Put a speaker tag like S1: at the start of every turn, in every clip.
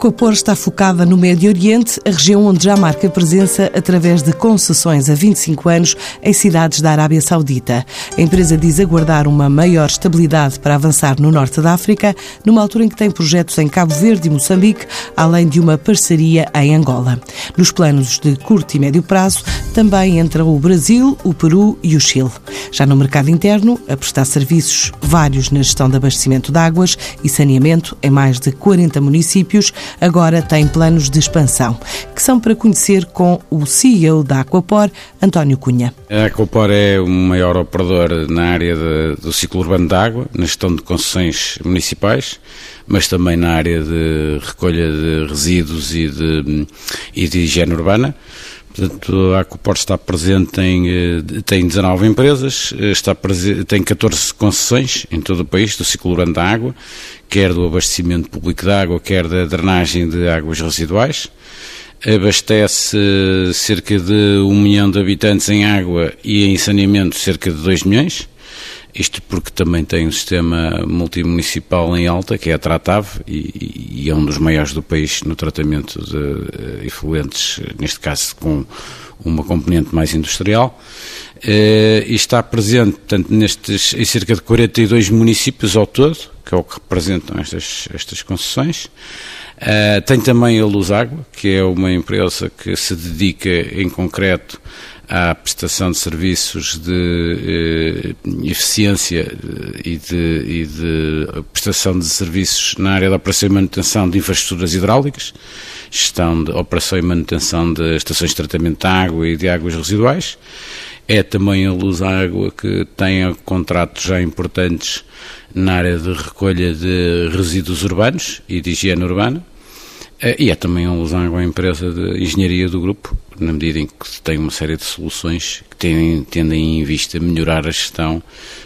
S1: Aquapor está focada no Médio Oriente, a região onde já marca presença através de concessões há 25 anos em cidades da Arábia Saudita. A empresa diz aguardar uma maior estabilidade para avançar no norte da África, numa altura em que tem projetos em Cabo Verde e Moçambique, além de uma parceria em Angola. Nos planos de curto e médio prazo também entram o Brasil, o Peru e o Chile. Já no mercado interno, a prestar serviços vários na gestão de abastecimento de águas e saneamento em mais de 40 municípios, agora tem planos de expansão, que são para conhecer com o CEO da Aquapor, António Cunha.
S2: A Aquapor é o maior operador na área de, do ciclo urbano de água, na gestão de concessões municipais, mas também na área de recolha de resíduos e de, e de higiene urbana. Portanto, a Aquaport está presente em, eh, tem 19 empresas, eh, está tem 14 concessões em todo o país do ciclo urbano da água, quer do abastecimento público de água, quer da drenagem de águas residuais. Abastece cerca de 1 milhão de habitantes em água e em saneamento cerca de 2 milhões. Isto porque também tem um sistema multimunicipal em alta, que é a e, e é um dos maiores do país no tratamento de uh, efluentes, neste caso com uma componente mais industrial. Uh, e está presente, portanto, nestes, em cerca de 42 municípios ao todo, que é o que representam estas, estas concessões. Uh, tem também a Luz Água, que é uma empresa que se dedica em concreto à prestação de serviços de eh, eficiência eh, e de, e de, prestação de serviços na área da operação e manutenção de infraestruturas hidráulicas, gestão de operação e manutenção de estações de tratamento de água e de águas residuais. É também a Luz Água que tem contratos já importantes na área de recolha de resíduos urbanos e de higiene urbana. Eh, e é também a Luz Água a empresa de engenharia do grupo, na medida em que tem uma série de soluções que tendem, tendem em vista melhorar a gestão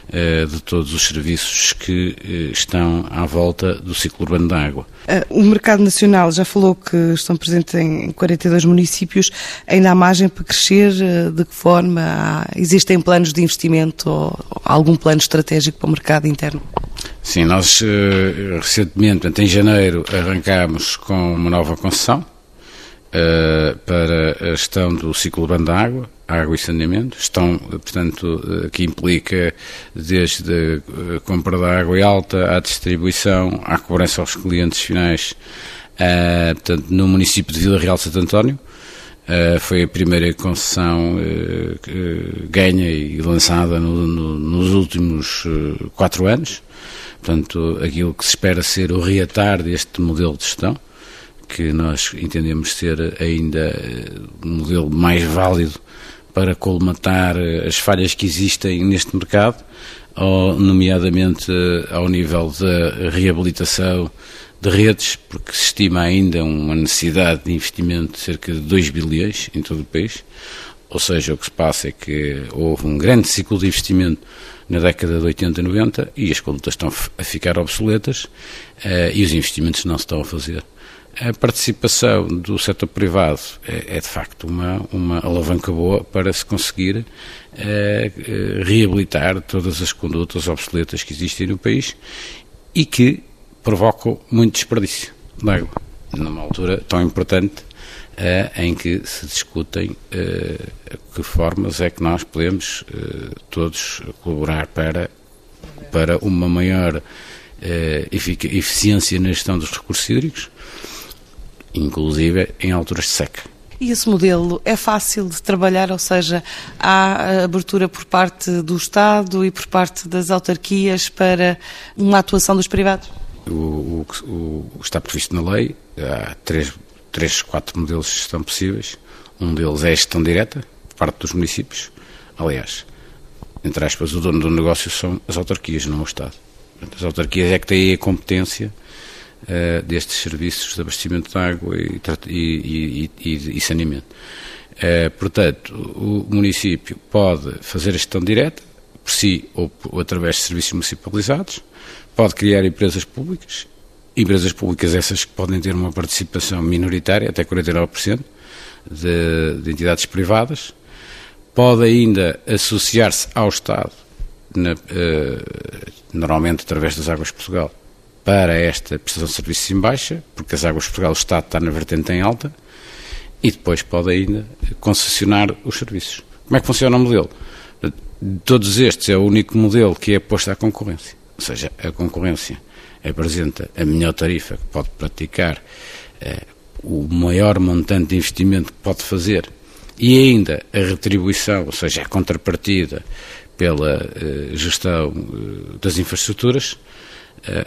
S2: uh, de todos os serviços que uh, estão à volta do ciclo urbano da água.
S1: Uh, o mercado nacional já falou que estão presentes em 42 municípios, ainda há margem para crescer? de que forma? Há, existem planos de investimento ou algum plano estratégico para o mercado interno?
S2: Sim, nós recentemente, em janeiro, arrancámos com uma nova concessão para gestão do ciclo urbano da água, água e saneamento. Estão, portanto, uh, que implica desde a compra da água alta à distribuição, à cobrança aos clientes finais, uh, portanto, no município de Vila Real de Santo António. Uh, foi a primeira concessão uh, ganha e lançada no, no, nos últimos quatro anos. Portanto, aquilo que se espera ser o reatar deste modelo de gestão que nós entendemos ser ainda um modelo mais válido para colmatar as falhas que existem neste mercado, nomeadamente ao nível da reabilitação de redes, porque se estima ainda uma necessidade de investimento de cerca de 2 bilhões em todo o país. Ou seja, o que se passa é que houve um grande ciclo de investimento na década de 80 e 90 e as condutas estão a ficar obsoletas e os investimentos não se estão a fazer a participação do setor privado é, é, de facto uma, uma alavanca boa para se conseguir é, reabilitar todas as condutas obsoletas que existem no país e que provocam muito desperdício de água, numa altura tão importante é, em que se discutem é, que formas é que nós podemos todos colaborar para, para uma maior eficiência na gestão dos recursos hídricos inclusive em alturas de seca.
S1: E esse modelo é fácil de trabalhar, ou seja, há abertura por parte do Estado e por parte das autarquias para uma atuação dos privados?
S2: O, o está previsto na lei, há três, três, quatro modelos que estão possíveis. Um deles é a gestão direta, por parte dos municípios. Aliás, entre aspas, o dono do negócio são as autarquias, não o Estado. As autarquias é que têm a competência uh, destes serviços de abastecimento de água e, e, e, e saneamento. Uh, portanto, o município pode fazer a gestão direta, por si ou, ou através de serviços municipalizados, pode criar empresas públicas, empresas públicas essas que podem ter uma participação minoritária, até 49%, de, de entidades privadas, pode ainda associar-se ao Estado, na, uh, normalmente através das Águas de Portugal, para esta prestação de serviços em baixa, porque as Águas de Portugal, o Estado está na vertente em alta, e depois pode ainda concessionar os serviços. Como é que funciona o modelo? De todos estes, é o único modelo que é posto à concorrência. Ou seja, a concorrência apresenta a melhor tarifa que pode praticar, eh, o maior montante de investimento que pode fazer e ainda a retribuição, ou seja, a contrapartida pela eh, gestão eh, das infraestruturas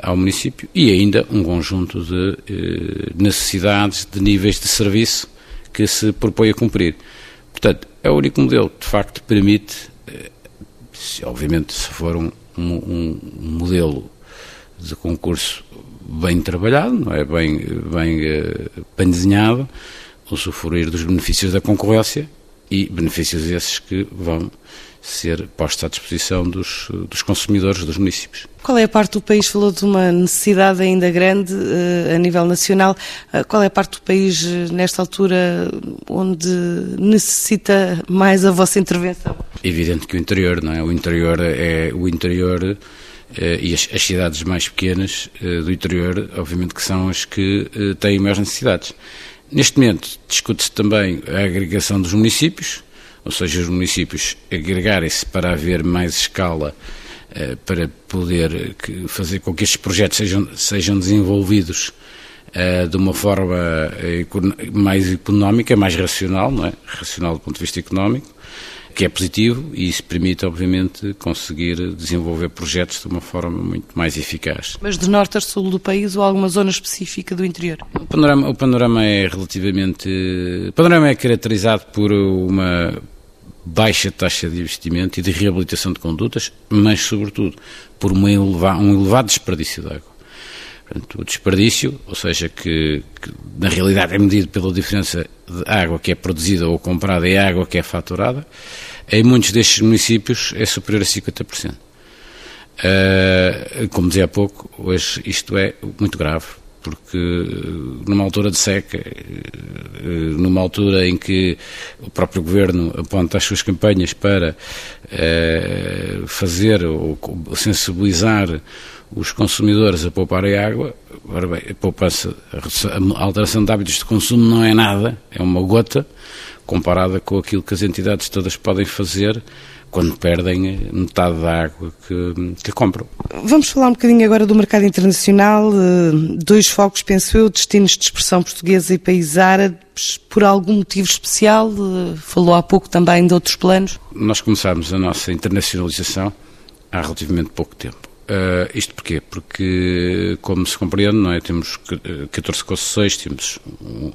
S2: ao município e ainda um conjunto de eh, necessidades, de níveis de serviço que se propõe a cumprir. Portanto, é o único modelo que de facto permite, eh, se, obviamente, se for um, um, um, modelo de concurso bem trabalhado, não é bem, bem, bem desenhado, usufruir dos benefícios da concorrência e benefícios esses que vão ser postos à disposição dos, dos consumidores dos municípios.
S1: Qual é a parte do país, falou de uma necessidade ainda grande uh, a nível nacional, uh, qual é a parte do país uh, nesta altura onde necessita mais a vossa intervenção?
S2: Evidente que o interior, não é? O interior é o interior e as, as, cidades mais pequenas do interior, obviamente que são as que têm mais necessidades. Neste momento discute-se também a agregação dos municípios, ou seja, os municípios agregarem-se para haver mais escala eh, para poder fazer com que estes projetos sejam, sejam desenvolvidos eh, de uma forma eh, mais económica, mais racional, não é? racional do ponto de vista económico, que é positivo e isso permite, obviamente, conseguir desenvolver projetos de uma forma muito mais eficaz.
S1: Mas de norte a sul do país ou alguma zona específica do interior?
S2: O panorama, o panorama é relativamente. O panorama é caracterizado por uma baixa taxa de investimento e de reabilitação de condutas, mas, sobretudo, por um elevado desperdício de água. Portanto, o desperdício, ou seja, que, que, na realidade é medido pela diferença de água que é produzida ou comprada e água que é faturada, em muitos destes municípios é superior a 50%. Uh, ah, como dizia há pouco, hoje isto é muito grave, porque numa altura de seca, numa altura em que o próprio governo aponta as suas campanhas para eh, fazer ou sensibilizar os consumidores a pouparem água, ora bem, a poupança, a alteração de hábitos de consumo não é nada, é uma gota comparada com aquilo que as entidades todas podem fazer quando perdem metade da água que, que compram.
S1: Vamos falar um bocadinho agora do mercado internacional. Eh, dois focos, penso eu, destinos de expressão portuguesa e países árabes, por algum motivo especial? Eh, falou há pouco também de outros planos.
S2: Nós começámos a nossa internacionalização há relativamente pouco tempo. Uh, isto porquê? Porque, como se compreende, não é? temos 14 concessões, temos um,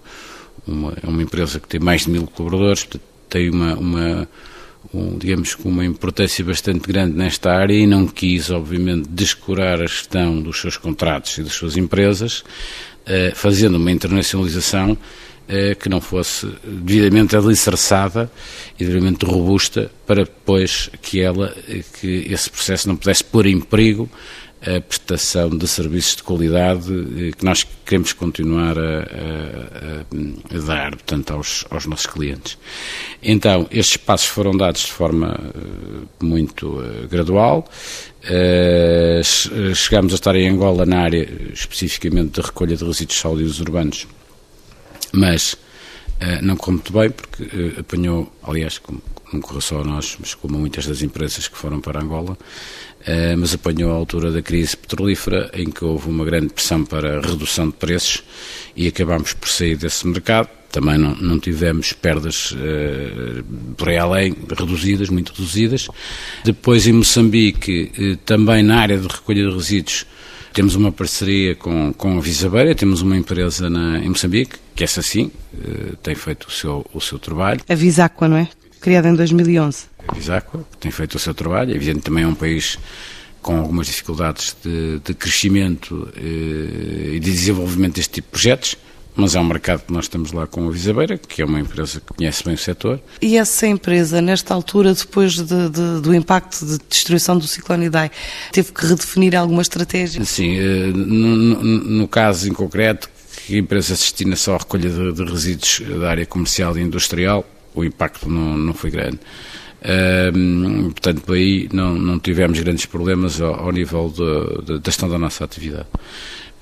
S2: uma, uma empresa que tem mais de mil colaboradores, tem uma, uma um, digamos, com uma importância bastante grande nesta área e não quis, obviamente, descurar a gestão dos seus contratos e das suas empresas, eh, fazendo uma internacionalização eh, que não fosse devidamente alicerçada e devidamente robusta para depois que ela, eh, que esse processo não pudesse pôr em perigo a prestação de serviços de qualidade eh, que nós queremos continuar a, a, a dar, portanto, aos, aos, nossos clientes. Então, estes passos foram dados de forma uh, muito uh, gradual. Chegamos a estar em Angola na área especificamente de recolha de resíduos sólidos urbanos, mas não correu muito bem, porque apanhou, aliás, como, não correu só a nós, mas como muitas das empresas que foram para Angola, eh, mas apanhou a altura da crise petrolífera, em que houve uma grande pressão para redução de preços e acabámos por sair desse mercado. Também não, não tivemos perdas por aí além, reduzidas, muito reduzidas. Depois, em Moçambique, também na área de recolha de resíduos, temos uma parceria com, com a Visabeira, temos uma empresa na, em Moçambique, que essa sim uh, tem feito o seu, o seu trabalho.
S1: A Visacqua, não é? Criada em 2011
S2: a Visacqua, que tem feito o seu trabalho. É evidente também é um país com algumas dificuldades de, de crescimento e de desenvolvimento deste tipo de projetos mas é um mercado que nós estamos lá com a Visabeira, que é uma empresa que conhece bem o setor.
S1: E essa empresa, nesta altura, depois de, de, do impacto de destruição do ciclone Idai, teve que redefinir alguma estratégia?
S2: Sim, eh, no, no, caso em concreto, que a empresa se destina só à recolha de, de, resíduos da área comercial e industrial, o impacto não, não foi grande. Um, portanto, aí não, não tivemos grandes problemas ao, ao nível da gestão da nossa atividade.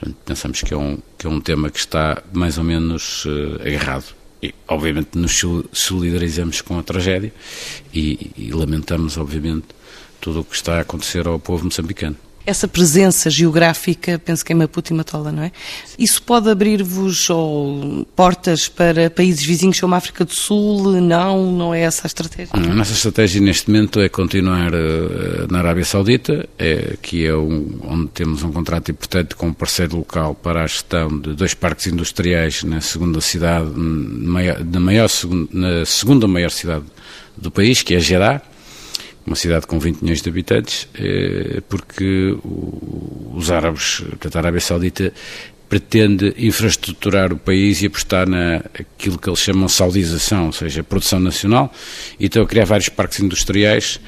S2: Portanto, pensamos que é, um, que é um tema que está mais ou menos uh, agarrado. E, obviamente, nos solidarizamos com a tragédia e, e lamentamos, obviamente, tudo o que está a acontecer ao povo moçambicano
S1: essa presença geográfica, penso que é Maputo e Matola, não é? Isso pode abrir-vos portas para países vizinhos como a África do Sul? Não, não é essa a estratégia?
S2: A nossa estratégia neste momento é continuar uh, na Arábia Saudita, é, que é um, onde temos um contrato importante com um parceiro local para a gestão de dois parques industriais na segunda cidade, na, maior, na segunda maior cidade do país, que é Jeddah uma cidade com 20 milhões de habitantes, eh, porque os árabes, portanto, a Arábia Saudita pretende infraestruturar o país e apostar naquilo que eles chamam de saudização, ou seja, produção nacional, e estão a criar vários parques industriais,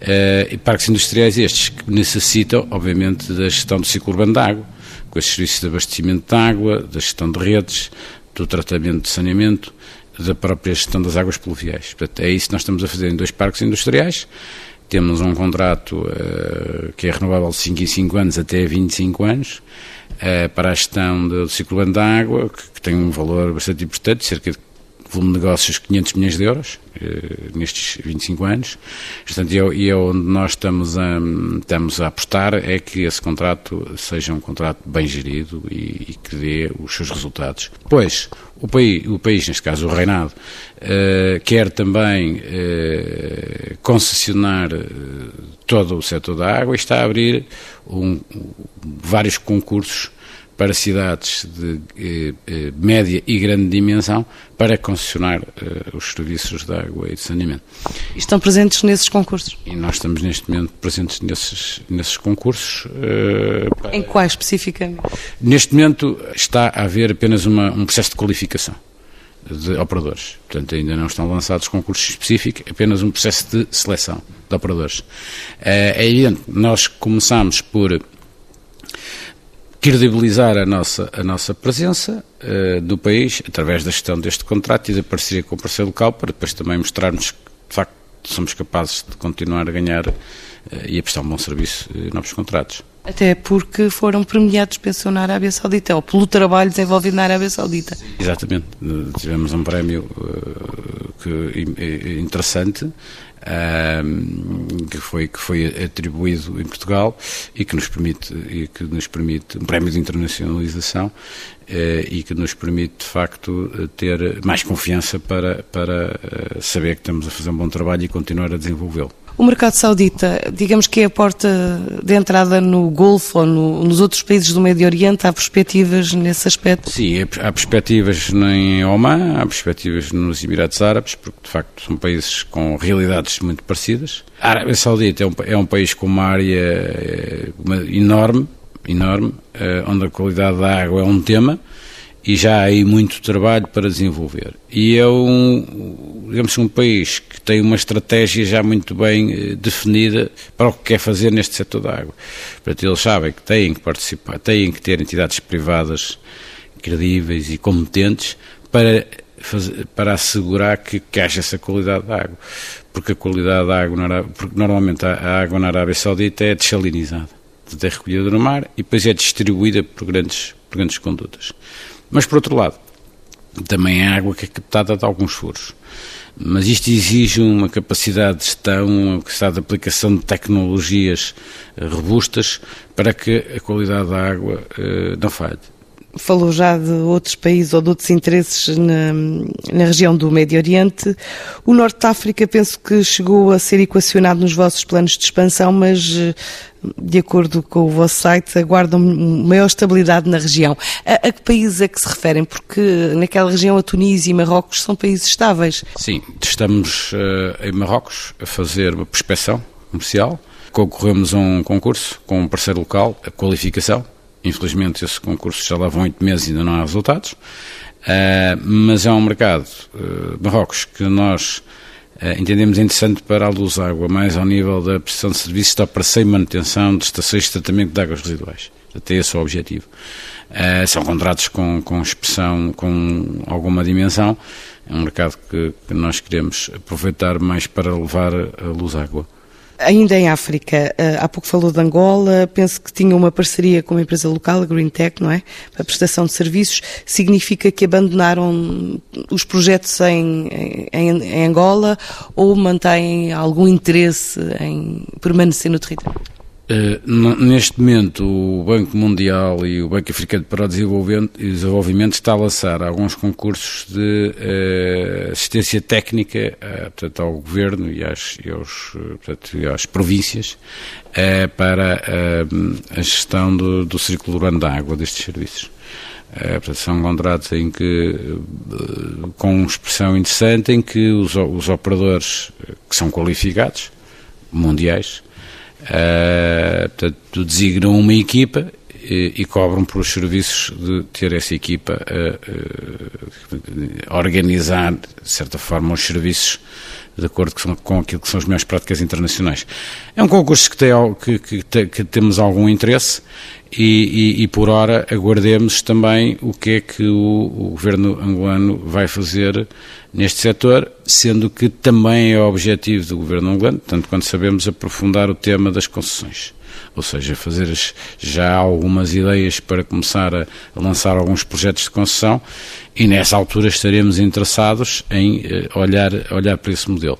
S2: eh, e parques industriais estes que necessitam, obviamente, da gestão do ciclo urbano de água, com esses serviços de abastecimento de água, da gestão de redes, do tratamento de saneamento, da própria gestão das águas pluviais. Portanto, é isso que nós estamos a fazer em dois parques industriais. Temos um contrato uh, que é renovável de 5 em 5 anos até 25 anos uh, para a gestão do ciclo da água, que, que, tem um valor bastante importante, cerca de volume de negócios 500 milhões de euros uh, nestes 25 anos. Portanto, e é onde nós estamos a, estamos a apostar é que esse contrato seja um contrato bem gerido e, e que dê os seus resultados. Pois, o país, o país neste caso o Reinado, uh, quer também uh, concessionar todo o setor da água e está a abrir um, vários concursos para cidades de eh, eh, média e grande dimensão para concessionar eh, os serviços de água e de saneamento.
S1: Estão presentes nesses concursos?
S2: E nós estamos neste momento presentes nesses, nesses concursos.
S1: Para... Em quais especificamente?
S2: Neste momento está a haver apenas uma, um processo de qualificação de operadores. Portanto, ainda não estão lançados concursos específicos, apenas um processo de seleção de operadores. É evidente, nós começamos por credibilizar a nossa, a nossa presença uh, do país através da gestão deste contrato e da parceria com o parceiro local para depois também mostrarmos que, de facto, somos capazes de continuar a ganhar uh, e a prestar um bom serviço e novos contratos.
S1: Até porque foram premiados, pensou, na Arábia Saudita, ou pelo trabalho desenvolvido na Arábia Saudita.
S2: Exatamente. Tivemos um prémio uh, que, interessante que, foi, que foi atribuído em Portugal e que nos permite, e que nos permite um prémio de internacionalização eh, e que nos permite, de facto, ter mais confiança para, para eh, saber que estamos a fazer um bom trabalho e continuar a desenvolvê-lo.
S1: O mercado saudita, digamos que é a porta de entrada no Golfo ou no, nos outros países do Médio Oriente, há perspectivas nesse aspecto?
S2: Sim, há perspectivas em Oman, há perspectivas nos Emirados Árabes, porque de facto são países com realidades muito parecidas. A Arábia Saudita é um, é um país com uma área eh, uma, enorme, enorme, eh, onde a qualidade da água é um tema e já há aí muito trabalho para desenvolver. E é um, digamos, um país que tem uma estratégia já muito bem eh, definida para o que quer fazer neste setor da água. Portanto, eles sabem que têm que participar, têm que ter entidades privadas credíveis e competentes para, fazer, para assegurar que, que haja essa qualidade da água. Porque a qualidade da água, Arábia, porque normalmente a, água na Arábia Saudita é desalinizada, é recolhida no mar e depois é distribuída por grandes, por grandes condutas. Mas, por outro lado, também há água que é captada de alguns furos. Mas isto exige uma capacidade de gestão, uma capacidade de aplicação de tecnologias eh, robustas para que a qualidade da água uh, não falhe.
S1: Falou já de outros países ou de outros interesses na, na, região do Médio Oriente. O Norte de África penso que chegou a ser equacionado nos vossos planos de expansão, mas eh, de acordo com o vosso site, aguardam maior estabilidade na região. A, a, que países é que se referem? Porque naquela região a Tunísia e Marrocos são países estáveis.
S2: Sim, estamos uh, em Marrocos a fazer uma prospeção comercial concorremos a um concurso com um parceiro local, a qualificação. Infelizmente, esse concurso já vão oito meses e ainda não há resultados. Uh, mas é um mercado, uh, Marrocos, que nós uh, entendemos interessante para a luz água, mais ao nível da prestação de serviços de operação e manutenção de estações de tratamento de águas residuais. Até esse é o objetivo. são contratos com, com expressão, com alguma dimensão. É um mercado que, que nós queremos aproveitar mais para levar a luz água.
S1: Ainda em África, eh, há pouco falou de Angola, penso que tinha uma parceria com uma empresa local, a GreenTech, não é? Para a prestação de serviços. Significa que abandonaram os projetos em, em, em Angola ou mantêm algum interesse em permanecer no território?
S2: Uh, neste momento, o Banco Mundial e o Banco Africano para o Desenvolvimento, está a lançar alguns concursos de uh, assistência técnica uh, portanto, ao Governo e às, e aos, portanto, e às províncias para a gestão do, do círculo urbano da água destes serviços. portanto, são contratos em que, com expressão interessante, em que os, os operadores que são qualificados, mundiais, Uh, portanto, designam uma equipa e, e, cobram por os serviços de ter essa equipa a, a, a organizar, de certa forma, os serviços de acordo com, com aquilo que são as melhores práticas internacionais. É um concurso que, tem, que, que, que temos algum interesse e, e, e, por hora aguardemos também o que é que o, o governo angolano vai fazer neste setor, sendo que também é objetivo do governo angolano, tanto quanto sabemos, aprofundar o tema das concessões. Ou seja, fazer já algumas ideias para começar a, lançar alguns projetos de concessão e nessa altura estaremos interessados em eh, olhar, olhar para esse modelo.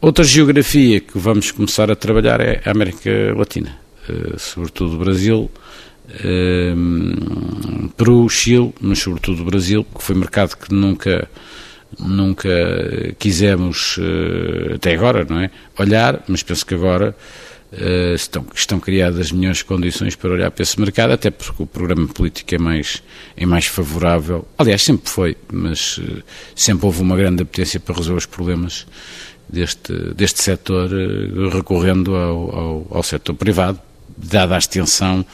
S2: Outra geografia que vamos começar a trabalhar é a América Latina, eh, sobretudo o Brasil, eh, Peru, Chile, mas sobretudo o Brasil, que foi mercado que nunca nunca quisemos até agora, não é? Olhar, mas penso que agora Uh, estão, estão criadas as melhores condições para olhar para esse mercado, até porque o programa político é mais, é mais favorável. Aliás, sempre foi, mas uh, sempre houve uma grande apetência para resolver os problemas deste, deste setor, recorrendo ao, ao, ao setor privado, dada a extensão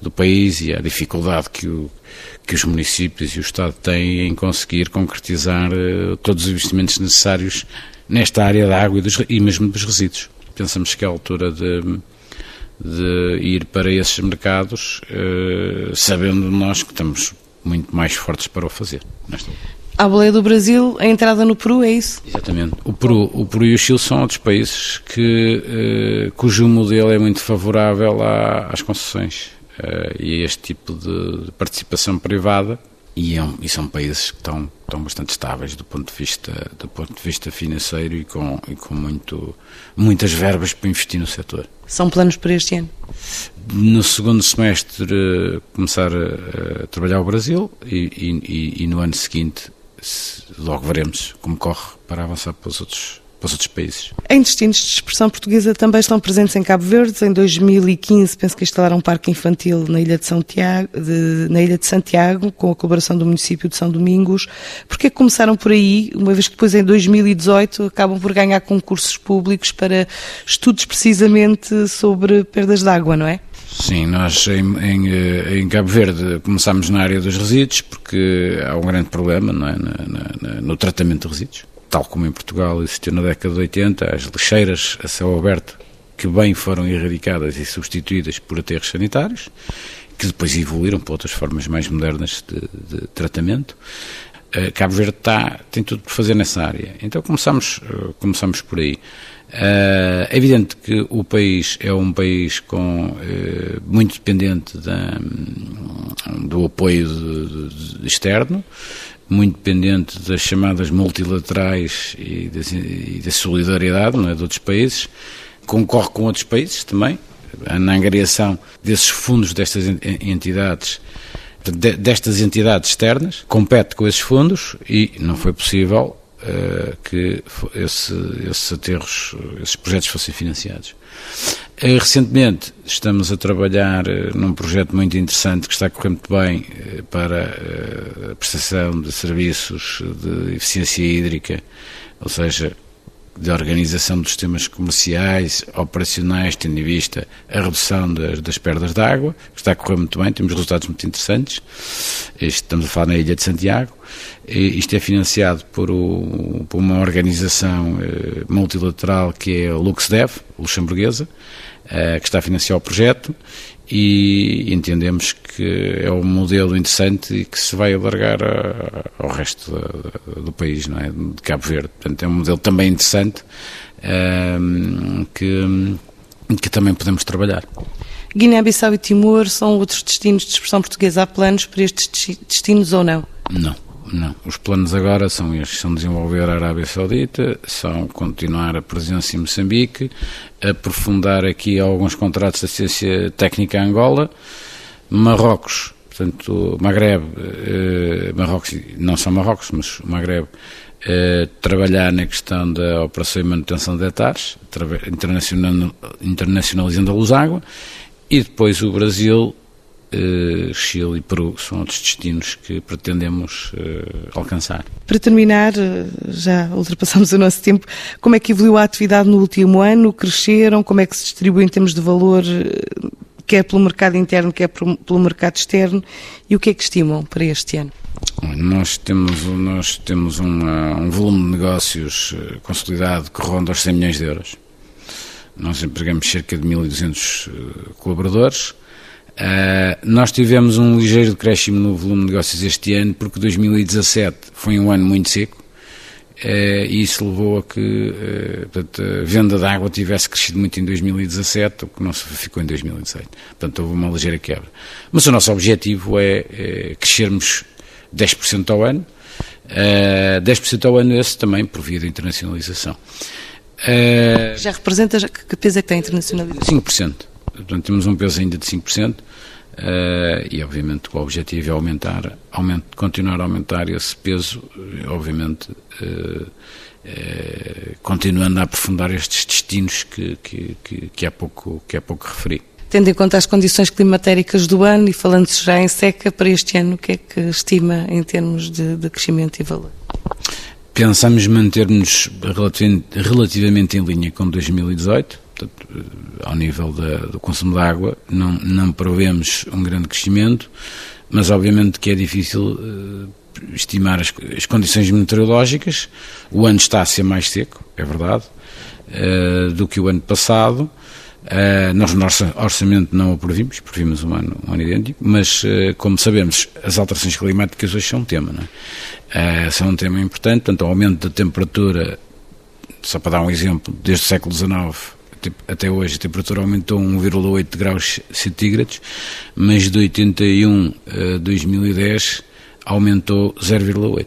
S2: do país e a dificuldade que, o, que os municípios e o Estado têm em conseguir concretizar todos os investimentos necessários nesta área da água e, dos, e mesmo dos resíduos pensamos que é a altura de, de ir para esses mercados, uh, sabendo nós que estamos muito mais fortes para o fazer.
S1: A boleia do Brasil, a entrada no Peru, é isso?
S2: Exatamente. O Peru, o Peru e o Chile são outros países que, uh, cujo modelo é muito favorável à, às concessões e a este tipo de, participação privada e, é um, e, são países que estão, estão bastante estáveis do ponto de vista, do ponto de vista financeiro e com, e com muito, muitas verbas para investir no setor.
S1: São planos para este ano?
S2: No segundo semestre eh, começar a, a trabalhar o Brasil e, e, e, no ano seguinte logo veremos como corre para avançar para os outros para os outros países.
S1: Em destinos de expressão portuguesa também estão presentes em Cabo Verde. Em 2015, penso que instalaram um parque infantil na Ilha de, Santiago, de, na Ilha de Santiago, com a colaboração do município de São Domingos. Porquê começaram por aí, uma vez que depois em 2018 acabam por ganhar concursos públicos para estudos precisamente sobre perdas de água, não é?
S2: Sim, nós em, em, eh, em, Cabo Verde começámos na área dos resíduos porque há um grande problema é? No tratamento de resíduos tal como em Portugal existiu na década de 80, as lixeiras a céu aberto, que bem foram erradicadas e substituídas por aterros sanitários, que depois evoluíram para outras formas mais modernas de, de tratamento. Uh, Cabo Verde está, tem tudo por fazer nessa área. Então começamos, uh, começamos por aí. Uh, é evidente que o país é um país com, muito dependente da, do apoio de, de, externo, muito dependente das chamadas multilaterais e da, e da solidariedade não é, de outros países, concorre com outros países também, na angariação desses fundos destas entidades, destas entidades externas, compete com esses fundos e não foi possível uh, que esse, esses aterros, esses projetos fossem financiados. Uh, recentemente estamos a trabalhar uh, num projeto muito interessante que está muito bem para a prestação de serviços de eficiência hídrica, ou seja, de organização dos sistemas comerciais, operacionais, tendo em vista a redução das, das perdas de água, que está a correr muito bem, temos resultados muito interessantes. Estamos a falar na Ilha de Santiago. Isto é financiado por, o, por uma organização eh, multilateral que é a LuxDev, luxemburguesa, que está a financiar o projeto e entendemos que é um modelo interessante e que se vai alargar ao resto do país, não é? de Cabo Verde. Portanto, é um modelo também interessante um, que, que também podemos trabalhar.
S1: Guiné-Bissau e Timor são outros destinos de expressão portuguesa. Há planos para estes destinos ou não?
S2: Não. Não. Os planos agora são estes: são desenvolver a Arábia Saudita, são continuar a presença em Moçambique, aprofundar aqui alguns contratos de assistência técnica a Angola, Marrocos, portanto, Magreb, eh, Marrocos, não só Marrocos, mas o Magreb, eh, trabalhar na questão da operação e manutenção de hectares, internacionalizando a luz água, e depois o Brasil uh, Chile e Peru são outros destinos que pretendemos uh, alcançar.
S1: Para terminar, eh, já ultrapassamos o nosso tempo, como é que evoluiu a atividade no último ano? Cresceram? Como é que se distribui em termos de valor, quer pelo mercado interno, quer pelo mercado externo? E o que é que estimam para este ano?
S2: Nós temos, nós temos uma, um volume de negócios consolidado que ronda os 100 milhões de euros. Nós empregamos cerca de 1.200 colaboradores Uh, nós tivemos um ligeiro decréscimo no volume de negócios este ano, porque 2017 foi um ano muito seco, uh, e isso levou a que uh, portanto, a venda de água tivesse crescido muito em 2017, o que não se ficou em 2018. Portanto, houve uma ligeira quebra. Mas o nosso objetivo é, é crescermos 10% ao ano, uh, 10% ao ano esse também por via da internacionalização.
S1: Já representa, que peso é que tem a internacionalização?
S2: 5%. Portanto, temos um peso ainda de 5%. Uh, eh, e obviamente o objetivo é aumentar, aument, continuar a aumentar esse peso, obviamente uh, uh, continuando a aprofundar estes destinos que, que, que, que, há pouco, que há pouco referi.
S1: Tendo em conta as condições climatéricas do ano e falando-se já em seca, para este ano o que é que estima em termos de, de crescimento e valor?
S2: Pensamos manter-nos relativamente em linha com 2018, portanto, eh, ao nível da, do consumo de água, não, não prevemos um grande crescimento, mas obviamente que é difícil uh, estimar as, as, condições meteorológicas. O ano está a ser mais seco, é verdade, uh, do que o ano passado. Uh, nós no orçamento não o previmos, previmos um ano, um ano idêntico, mas uh, como sabemos, as alterações climáticas hoje são um tema, não é? São um tema importante, portanto, o aumento da temperatura, só para dar um exemplo, desde o século XIX até hoje a temperatura aumentou 1,8 graus centígrados, mas de 81 a 2010 aumentou 0,8.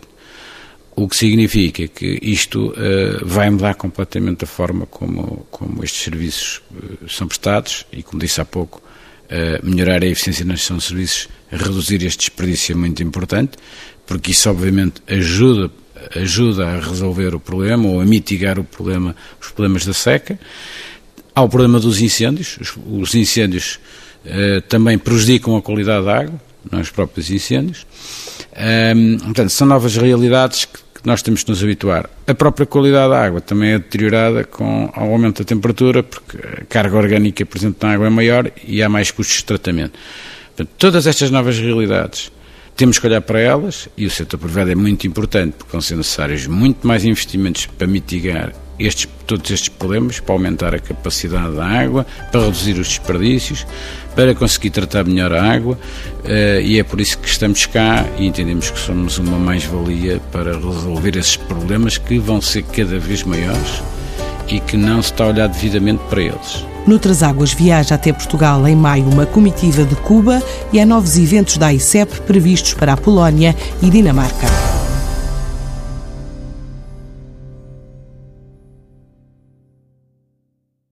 S2: O que significa que isto uh, vai mudar completamente a forma como, como estes serviços uh, são prestados e, como disse há pouco, uh, melhorar a eficiência na gestão de serviços, reduzir este desperdício é muito importante, porque isso obviamente ajuda, ajuda a resolver o problema ou a mitigar o problema, os problemas da seca. Há o problema dos incêndios. Os, os incêndios uh, também prejudicam a qualidade da água, não os próprios incêndios. Um, portanto, são novas realidades que, nós temos que nos habituar. A própria qualidade da água também é deteriorada com o aumento da temperatura, porque a carga orgânica presente na água é maior e há mais custos de tratamento. Portanto, todas estas novas realidades temos que olhar para elas e o setor privado é muito importante porque vão ser necessários muito mais investimentos para mitigar estes, todos estes problemas, para aumentar a capacidade da água, para reduzir os desperdícios, para conseguir tratar melhor a água uh, e é por isso que estamos cá e entendemos que somos uma mais-valia para resolver esses problemas que vão ser cada vez maiores e que não se está a olhar devidamente para eles.
S1: Noutras águas viaja até Portugal em maio uma comitiva de Cuba e há novos eventos da ICEP previstos para a Polónia e Dinamarca.